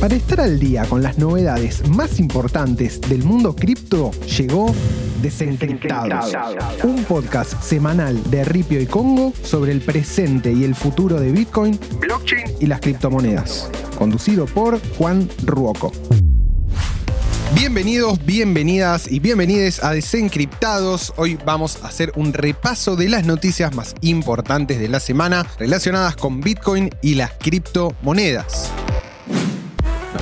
Para estar al día con las novedades más importantes del mundo cripto, llegó Desencriptados, un podcast semanal de Ripio y Congo sobre el presente y el futuro de Bitcoin, blockchain y las criptomonedas, conducido por Juan Ruoco. Bienvenidos, bienvenidas y bienvenides a Desencriptados. Hoy vamos a hacer un repaso de las noticias más importantes de la semana relacionadas con Bitcoin y las criptomonedas.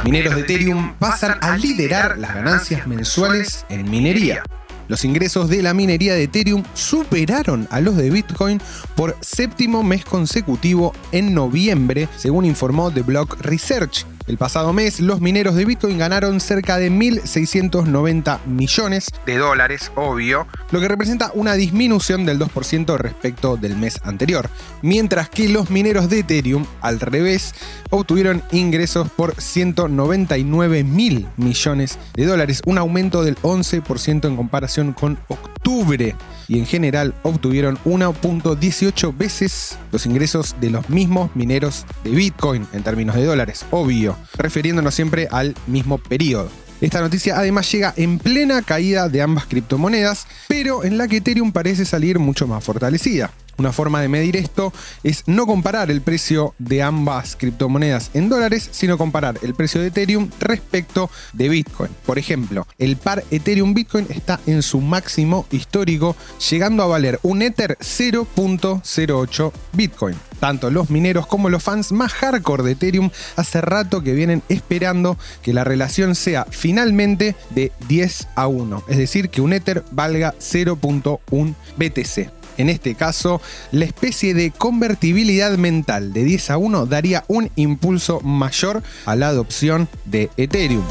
Mineros de Ethereum pasan a liderar las ganancias mensuales en minería. Los ingresos de la minería de Ethereum superaron a los de Bitcoin por séptimo mes consecutivo en noviembre, según informó The Block Research, el pasado mes, los mineros de Bitcoin ganaron cerca de 1.690 millones de dólares, obvio, lo que representa una disminución del 2% respecto del mes anterior, mientras que los mineros de Ethereum, al revés, obtuvieron ingresos por 199 mil millones de dólares, un aumento del 11% en comparación con octubre y en general obtuvieron 1.18 veces los ingresos de los mismos mineros de Bitcoin en términos de dólares, obvio, refiriéndonos siempre al mismo periodo. Esta noticia además llega en plena caída de ambas criptomonedas, pero en la que Ethereum parece salir mucho más fortalecida. Una forma de medir esto es no comparar el precio de ambas criptomonedas en dólares, sino comparar el precio de Ethereum respecto de Bitcoin. Por ejemplo, el par Ethereum-Bitcoin está en su máximo histórico, llegando a valer un Ether 0.08 Bitcoin. Tanto los mineros como los fans más hardcore de Ethereum hace rato que vienen esperando que la relación sea finalmente de 10 a 1, es decir, que un Ether valga 0.1 BTC. En este caso, la especie de convertibilidad mental de 10 a 1 daría un impulso mayor a la adopción de Ethereum.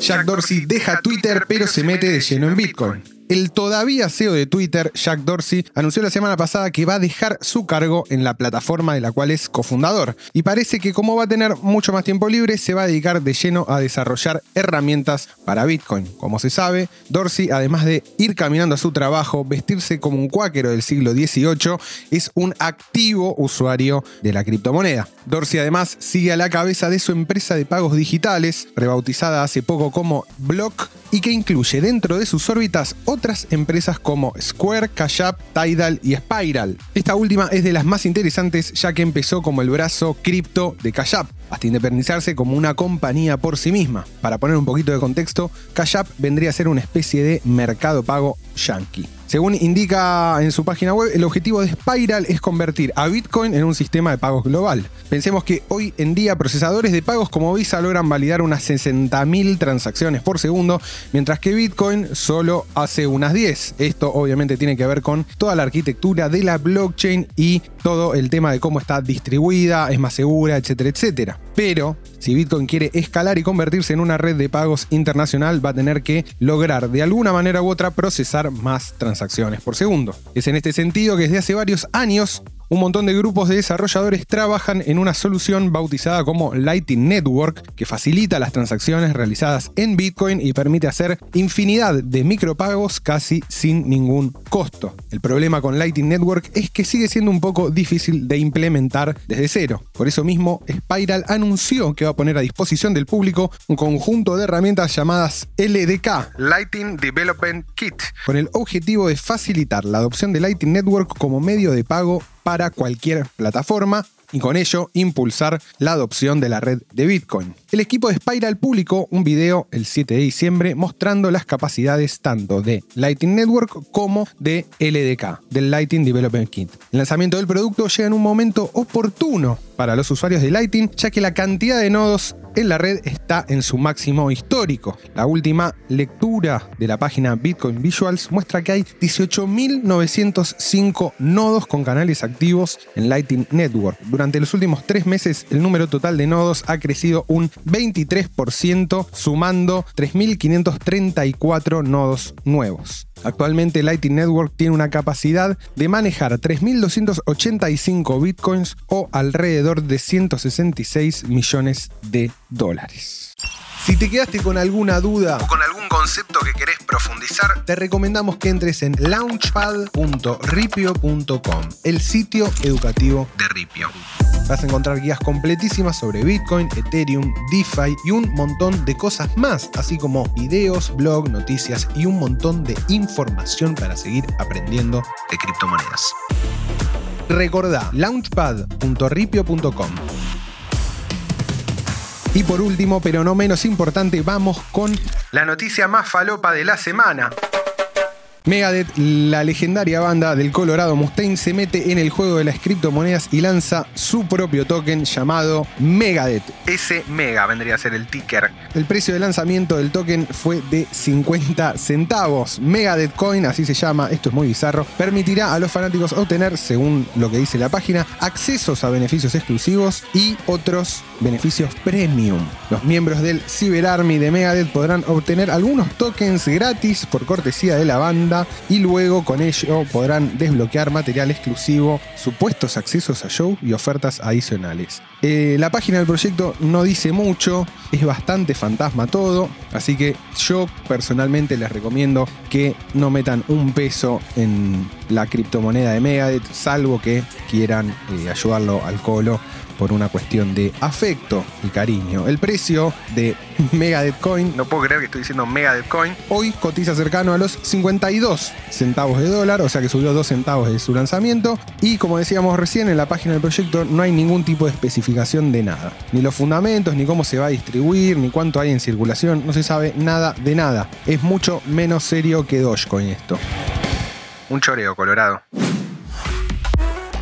Jack Dorsey deja Twitter pero se mete de lleno en Bitcoin. El todavía CEO de Twitter, Jack Dorsey, anunció la semana pasada que va a dejar su cargo en la plataforma de la cual es cofundador. Y parece que como va a tener mucho más tiempo libre, se va a dedicar de lleno a desarrollar herramientas para Bitcoin. Como se sabe, Dorsey, además de ir caminando a su trabajo, vestirse como un cuáquero del siglo XVIII, es un activo usuario de la criptomoneda. Dorsey además sigue a la cabeza de su empresa de pagos digitales, rebautizada hace poco como Block, y que incluye dentro de sus órbitas otras empresas como Square, Cash App, Tidal y Spiral. Esta última es de las más interesantes ya que empezó como el brazo cripto de Cash App, hasta independizarse como una compañía por sí misma. Para poner un poquito de contexto, Cash App vendría a ser una especie de mercado pago yankee. Según indica en su página web, el objetivo de Spiral es convertir a Bitcoin en un sistema de pagos global. Pensemos que hoy en día procesadores de pagos como Visa logran validar unas 60.000 transacciones por segundo, mientras que Bitcoin solo hace unas 10. Esto obviamente tiene que ver con toda la arquitectura de la blockchain y todo el tema de cómo está distribuida, es más segura, etcétera, etcétera. Pero si Bitcoin quiere escalar y convertirse en una red de pagos internacional, va a tener que lograr de alguna manera u otra procesar más transacciones por segundo. Es en este sentido que desde hace varios años un montón de grupos de desarrolladores trabajan en una solución bautizada como Lightning Network, que facilita las transacciones realizadas en Bitcoin y permite hacer infinidad de micropagos casi sin ningún costo. El problema con Lightning Network es que sigue siendo un poco difícil de implementar desde cero. Por eso mismo, Spiral anunció que va a poner a disposición del público un conjunto de herramientas llamadas LDK, Lightning Development Kit, con el objetivo de facilitar la adopción de Lightning Network como medio de pago para cualquier plataforma y con ello impulsar la adopción de la red de Bitcoin. El equipo de Spiral publicó un video el 7 de diciembre mostrando las capacidades tanto de Lightning Network como de LDK, del Lightning Development Kit. El lanzamiento del producto llega en un momento oportuno para los usuarios de Lightning, ya que la cantidad de nodos en la red está en su máximo histórico. La última lectura de la página Bitcoin Visuals muestra que hay 18.905 nodos con canales activos en Lightning Network. Durante los últimos tres meses, el número total de nodos ha crecido un 23%, sumando 3.534 nodos nuevos. Actualmente Lightning Network tiene una capacidad de manejar 3.285 bitcoins o alrededor de 166 millones de dólares. Si te quedaste con alguna duda o con algún concepto que querés profundizar, te recomendamos que entres en launchpad.ripio.com, el sitio educativo de Ripio. Vas a encontrar guías completísimas sobre Bitcoin, Ethereum, DeFi y un montón de cosas más, así como videos, blog, noticias y un montón de información para seguir aprendiendo de criptomonedas. Recordá launchpad.ripio.com. Y por último, pero no menos importante, vamos con la noticia más falopa de la semana. Megadeth, la legendaria banda del Colorado Mustaine, se mete en el juego de las criptomonedas y lanza su propio token llamado Megadeth. Ese Mega vendría a ser el ticker. El precio de lanzamiento del token fue de 50 centavos. Megadeth Coin, así se llama, esto es muy bizarro, permitirá a los fanáticos obtener, según lo que dice la página, accesos a beneficios exclusivos y otros beneficios premium. Los miembros del Cyber Army de Megadeth podrán obtener algunos tokens gratis por cortesía de la banda y luego con ello podrán desbloquear material exclusivo, supuestos accesos a show y ofertas adicionales. Eh, la página del proyecto no dice mucho, es bastante fantasma todo, así que yo personalmente les recomiendo que no metan un peso en la criptomoneda de Megadeth, salvo que quieran eh, ayudarlo al colo por una cuestión de afecto y cariño. El precio de Megadeth Coin, no puedo creer que estoy diciendo Megadeth Coin, hoy cotiza cercano a los 52 centavos de dólar, o sea que subió 2 centavos de su lanzamiento. Y como decíamos recién, en la página del proyecto no hay ningún tipo de especificación de nada. Ni los fundamentos, ni cómo se va a distribuir, ni cuánto hay en circulación, no se sabe nada de nada. Es mucho menos serio que Dogecoin esto. Un choreo colorado.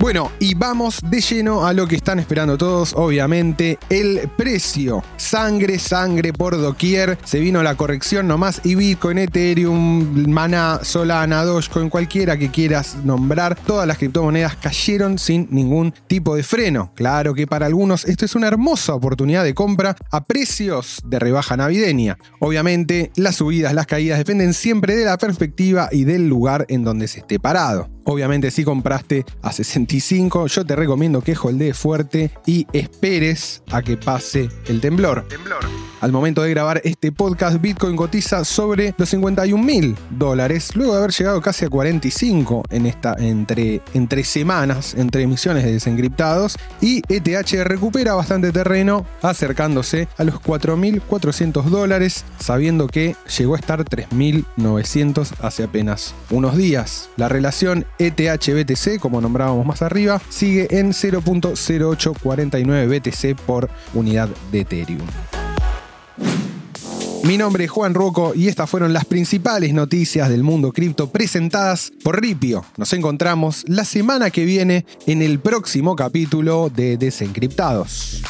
Bueno, y vamos de lleno a lo que están esperando todos, obviamente, el precio. Sangre, sangre por doquier. Se vino la corrección nomás y Bitcoin, Ethereum, Mana, Solana, Dogecoin, cualquiera que quieras nombrar, todas las criptomonedas cayeron sin ningún tipo de freno. Claro que para algunos esto es una hermosa oportunidad de compra a precios de rebaja navideña. Obviamente, las subidas, las caídas dependen siempre de la perspectiva y del lugar en donde se esté parado. Obviamente si compraste a 65, yo te recomiendo que holdees fuerte y esperes a que pase el temblor. temblor. Al momento de grabar este podcast, Bitcoin cotiza sobre los 51 mil dólares, luego de haber llegado casi a 45 en esta, entre, entre semanas, entre emisiones de desencriptados, y ETH recupera bastante terreno, acercándose a los 4.400 dólares, sabiendo que llegó a estar 3.900 hace apenas unos días. La relación ETH-BTC, como nombrábamos más arriba, sigue en 0.0849 BTC por unidad de Ethereum. Mi nombre es Juan Roco y estas fueron las principales noticias del mundo cripto presentadas por Ripio. Nos encontramos la semana que viene en el próximo capítulo de Desencriptados.